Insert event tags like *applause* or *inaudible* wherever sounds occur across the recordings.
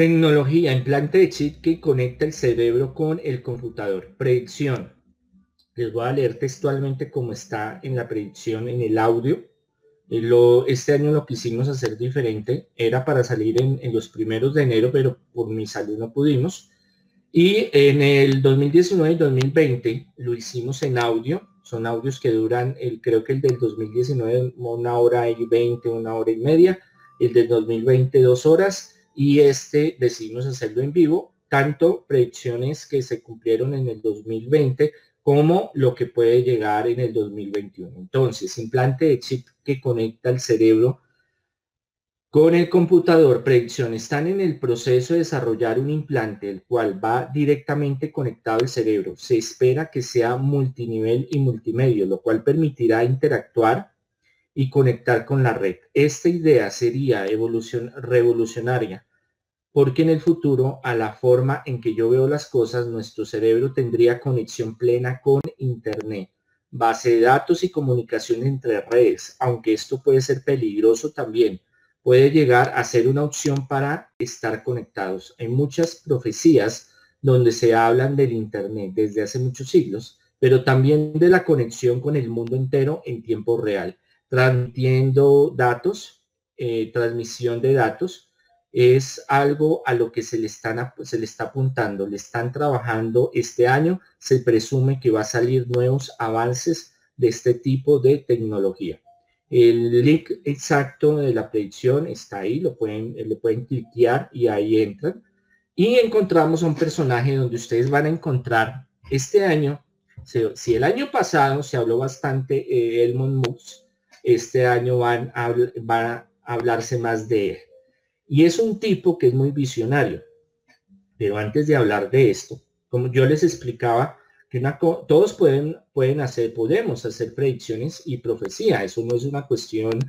Tecnología, implante de chip que conecta el cerebro con el computador. Predicción. Les voy a leer textualmente cómo está en la predicción en el audio. Eh, este año lo quisimos hacer diferente. Era para salir en, en los primeros de enero, pero por mi salud no pudimos. Y en el 2019 y 2020 lo hicimos en audio. Son audios que duran, el, creo que el del 2019 una hora y 20, una hora y media. El del 2020 dos horas. Y este decidimos hacerlo en vivo. Tanto predicciones que se cumplieron en el 2020 como lo que puede llegar en el 2021. Entonces, implante de chip que conecta el cerebro con el computador, predicción, están en el proceso de desarrollar un implante, el cual va directamente conectado al cerebro. Se espera que sea multinivel y multimedio, lo cual permitirá interactuar y conectar con la red. Esta idea sería evolución, revolucionaria, porque en el futuro, a la forma en que yo veo las cosas, nuestro cerebro tendría conexión plena con Internet, base de datos y comunicación entre redes, aunque esto puede ser peligroso también puede llegar a ser una opción para estar conectados. Hay muchas profecías donde se hablan del Internet desde hace muchos siglos, pero también de la conexión con el mundo entero en tiempo real, transmitiendo datos, eh, transmisión de datos, es algo a lo que se le, están, se le está apuntando, le están trabajando este año, se presume que va a salir nuevos avances de este tipo de tecnología. El link exacto de la predicción está ahí, lo pueden, le pueden cliquear y ahí entran. Y encontramos un personaje donde ustedes van a encontrar este año, si el año pasado se habló bastante eh, Elmond Musk, este año van a, hablarse más de él. Y es un tipo que es muy visionario. Pero antes de hablar de esto, como yo les explicaba, que todos pueden, pueden hacer, podemos hacer predicciones y profecía. Eso no es una cuestión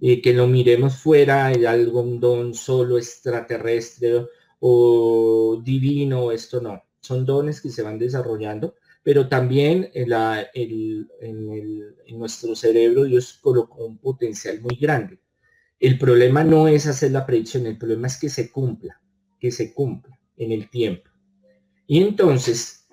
eh, que lo miremos fuera de algún don solo extraterrestre o divino, esto no. Son dones que se van desarrollando, pero también en, nuestro cerebro Dios colocó un potencial muy grande. El problema no es hacer la predicción, el problema es que se cumpla, que se cumpla en el tiempo. Y entonces,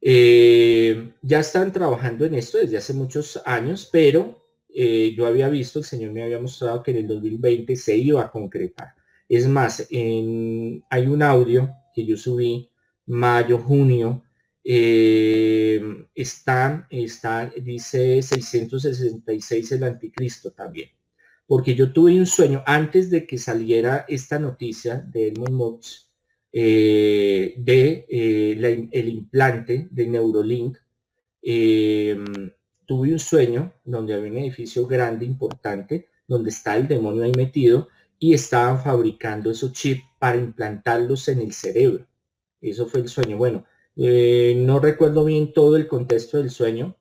eh, ya están trabajando en esto desde hace muchos años, pero eh, yo había visto, el Señor me había mostrado que en el 2020 se iba a concretar. Es más, hay un audio que yo subí mayo, junio, eh, está, está, dice 666 el anticristo también. Porque yo tuve un sueño antes de que saliera esta noticia de Edmund Mox, eh, de eh, el implante de Neurolink. Em, tuve un sueño donde había un edificio grande, importante, donde está el demonio ahí metido y estaban fabricando esos chips para implantarlos en el cerebro. Eso fue el sueño. Bueno, eh, no recuerdo bien todo el contexto del sueño.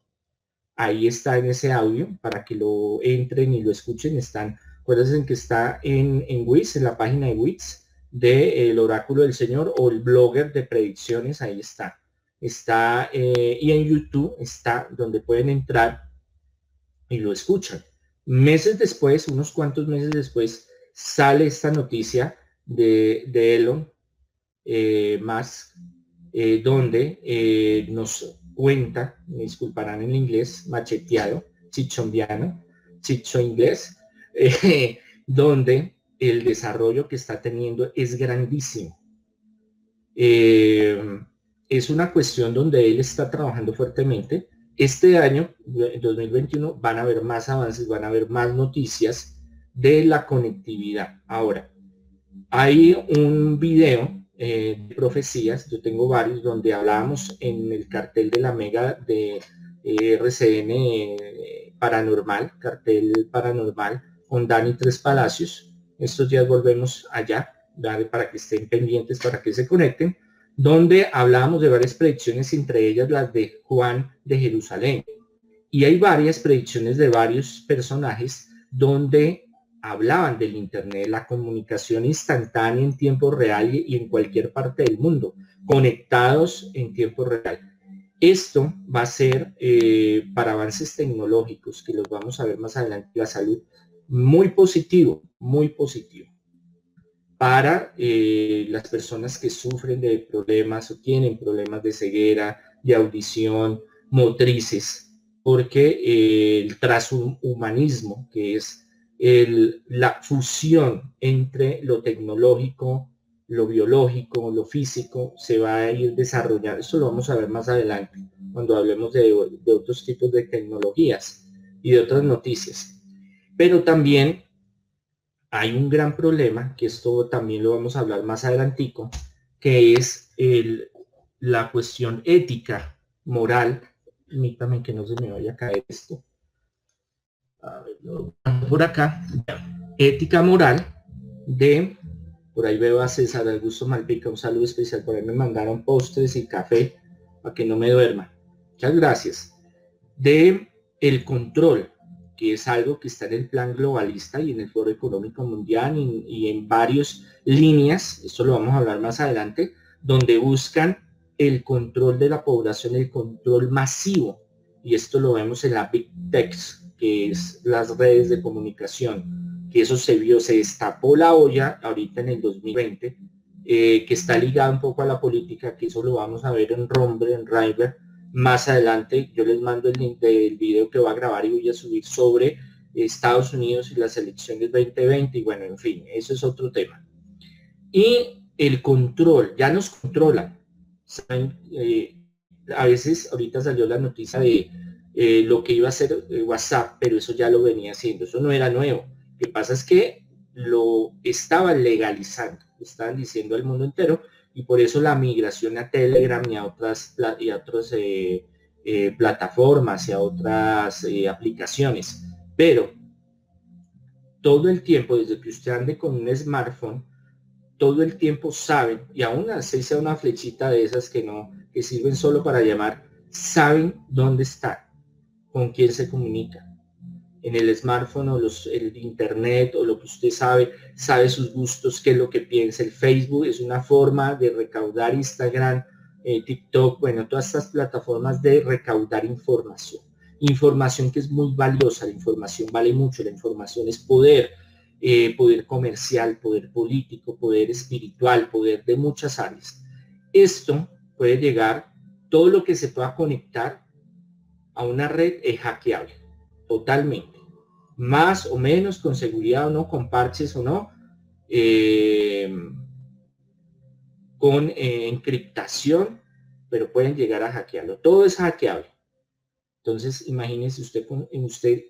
Ahí está en ese audio para que lo entren y lo escuchen. Están, acuérdense que está en, en WIS, en la página de WITS del oráculo del Señor o el blogger de predicciones, ahí está. Está, eh, y en YouTube está donde pueden entrar y lo escuchan. Meses después, unos cuantos meses después, sale esta noticia de, de Elon eh, más, eh, donde nos cuenta, me disculparán en inglés, macheteado, chichombiano, chicho inglés, *laughs* donde el desarrollo que está teniendo es grandísimo. Eh, es una cuestión donde él está trabajando fuertemente. Este año, 2021, van a haber más avances, van a haber más noticias de la conectividad. Ahora, hay un video eh, de profecías, yo tengo varios, donde hablábamos en el cartel de la mega de eh, RCN Paranormal, cartel paranormal, con Dani Tres Palacios, estos días volvemos allá, para que estén pendientes, para que se conecten, donde hablábamos de varias predicciones, entre ellas las de Juan de Jerusalén. Y hay varias predicciones de varios personajes donde hablaban del Internet, la comunicación instantánea en tiempo real y en cualquier parte del mundo, conectados en tiempo real. Esto va a ser eh, para avances tecnológicos, que los vamos a ver más adelante, la salud muy positivo, muy positivo. para eh, las personas que sufren de problemas o tienen problemas de ceguera, de audición, motrices, porque eh, el transhumanismo, que es la fusión entre lo tecnológico, lo biológico, lo físico, se va a ir desarrollando. Eso lo vamos a ver más adelante, cuando hablemos de, de otros tipos de tecnologías y de otras noticias. Pero también hay un gran problema, que esto también lo vamos a hablar más adelantico, que es el, la cuestión ética, moral. Permítame que no se me vaya a caer esto. A ver, por acá. Ética moral de, por ahí veo a César Augusto Malpica, un saludo especial, por ahí me mandaron postres y café para que no me duerma. Muchas gracias. De el control que es algo que está en el plan globalista y en el Foro Económico Mundial y, en varias líneas, esto lo vamos a hablar más adelante, donde buscan el control de la población, el control masivo. Y esto lo vemos en la Big Tech, que es las redes de comunicación, que eso se vio, se destapó la olla ahorita en el 2020, eh, que está ligado un poco a la política, que eso lo vamos a ver en Rombre, en River, más adelante yo les mando el link del video que voy a grabar y voy a subir sobre Estados Unidos y las elecciones 2020 y bueno, en fin, eso es otro tema. Y el control, ya nos controlan. Eh, a veces, ahorita salió la noticia de eh, lo que iba a hacer eh, WhatsApp, pero eso ya lo venía haciendo, eso no era nuevo. Lo que pasa es que lo estaban legalizando, estaban diciendo al mundo entero, y por eso la migración a Telegram y a otras, y a otras eh, plataformas y a otras aplicaciones. Pero todo el tiempo, desde que usted ande con un smartphone, todo el tiempo saben, y aún así sea una flechita de esas que no, que sirven solo para llamar, saben dónde está, con quién se comunica en el smartphone o los, el internet o lo que usted sabe, sabe sus gustos, qué es lo que piensa. El Facebook es una forma de recaudar Instagram, eh, TikTok, bueno, todas estas plataformas de recaudar información. Información que es muy valiosa, la información vale mucho, la información es poder, eh, poder comercial, poder político, poder espiritual, poder de muchas áreas. Esto puede llegar, todo lo que se pueda conectar a una red es hackeable totalmente. Más o menos con seguridad o no, con parches o no, eh, con eh, encriptación, pero pueden llegar a hackearlo. Todo es hackeable. Entonces, imagínense usted, en usted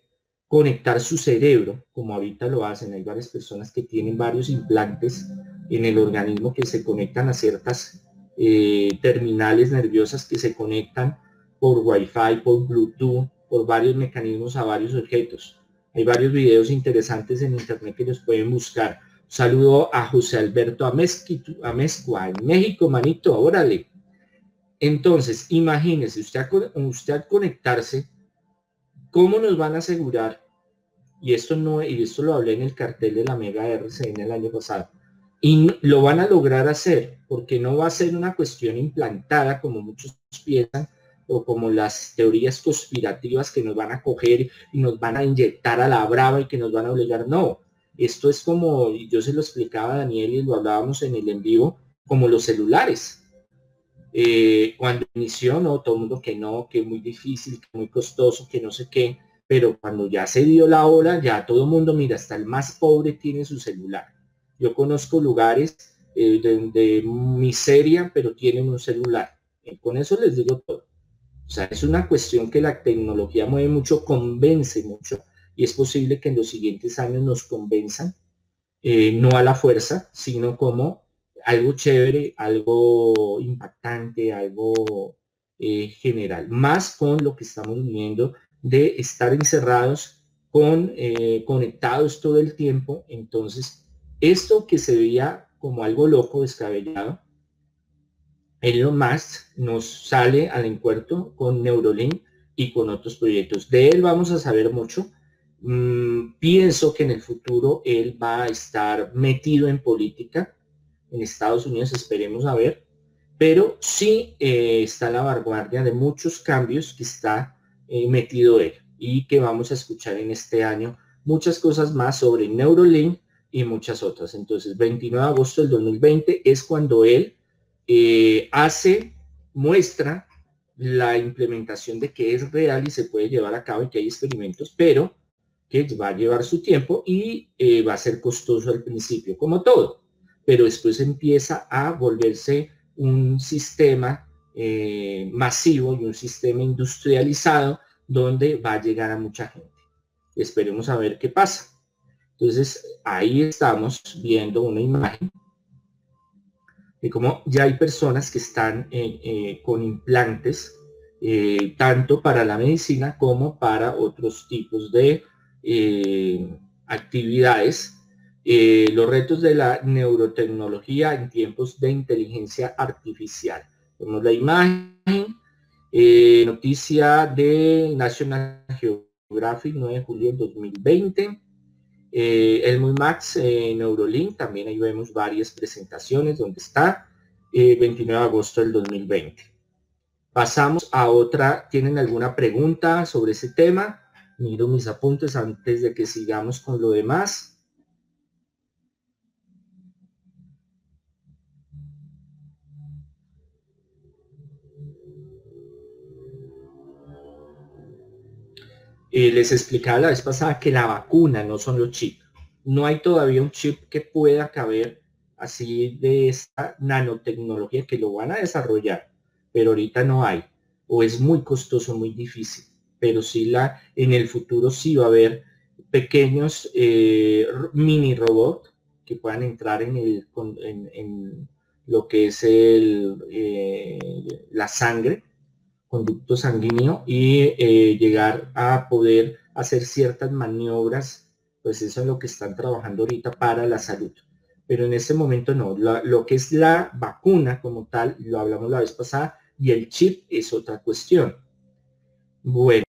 conectar su cerebro, como ahorita lo hacen. Hay varias personas que tienen varios implantes en el organismo que se conectan a ciertas eh, terminales nerviosas que se conectan por Wi-Fi, por Bluetooth, por varios mecanismos a varios objetos. Hay varios videos interesantes en internet que los pueden buscar. saludo a José Alberto Amezcua en México, manito, órale. Entonces, imagínese, usted, usted conectarse, ¿cómo nos van a asegurar? Y esto no, y esto lo hablé en el cartel de la Mega RCN el año pasado. Y lo van a lograr hacer, porque no va a ser una cuestión implantada como muchos piensan, o como las teorías conspirativas que nos van a coger y nos van a inyectar a la brava y que nos van a obligar. No, esto es como, yo se lo explicaba a Daniel y lo hablábamos en el en vivo, como los celulares. Eh, cuando inició, no, todo el mundo que no, que muy difícil, que muy costoso, que no sé qué, pero cuando ya se dio la hora, ya todo el mundo, mira, hasta el más pobre tiene su celular. Yo conozco lugares eh, de, miseria, pero tienen un celular. con eso les digo todo. O sea, es una cuestión que la tecnología mueve mucho, convence mucho, y es posible que en los siguientes años nos convenzan, eh, no a la fuerza, sino como algo chévere, algo impactante, algo eh, general, más con lo que estamos viviendo de estar encerrados, con, eh, conectados todo el tiempo. Entonces, esto que se veía como algo loco, descabellado, Elon Musk nos sale al encuentro con Neurolink y con otros proyectos. De él vamos a saber mucho. Mm, pienso que en el futuro él va a estar metido en política. En Estados Unidos esperemos a ver. Pero sí eh, está a la vanguardia de muchos cambios que está eh, metido él y que vamos a escuchar en este año muchas cosas más sobre Neurolink y muchas otras. Entonces, 29 de agosto del 2020 es cuando él eh, hace, muestra la implementación de que es real y se puede llevar a cabo y que hay experimentos, pero que va a llevar su tiempo y eh, va a ser costoso al principio, como todo, pero después empieza a volverse un sistema eh, masivo y un sistema industrializado donde va a llegar a mucha gente. Esperemos a ver qué pasa. Entonces, ahí estamos viendo una imagen de cómo ya hay personas que están eh, eh, con implantes, eh, tanto para la medicina como para otros tipos de actividades. los retos de la neurotecnología en tiempos de inteligencia artificial. Vemos la imagen, noticia de National Geographic 9 de julio de 2020 eh, el Muy Max eh, Neurolink, también ahí vemos varias presentaciones donde está, 29 eh, de agosto del 2020. Pasamos a otra, ¿tienen alguna pregunta sobre ese tema? Miro mis apuntes antes de que sigamos con lo demás. Eh, les explicaba la vez pasada que la vacuna no son los chips. No hay todavía un chip que pueda caber así de esta nanotecnología que lo van a desarrollar, pero ahorita no hay. O es muy costoso, muy difícil. Pero sí la, en el futuro sí va a haber pequeños eh, mini robots que puedan entrar en, el, en, lo que es eh, la sangre conducto sanguíneo y eh, llegar a poder hacer ciertas maniobras, pues eso es lo que están trabajando ahorita para la salud. Pero en ese momento no, lo que es la vacuna como tal, lo hablamos la vez pasada, y el chip es otra cuestión. Bueno.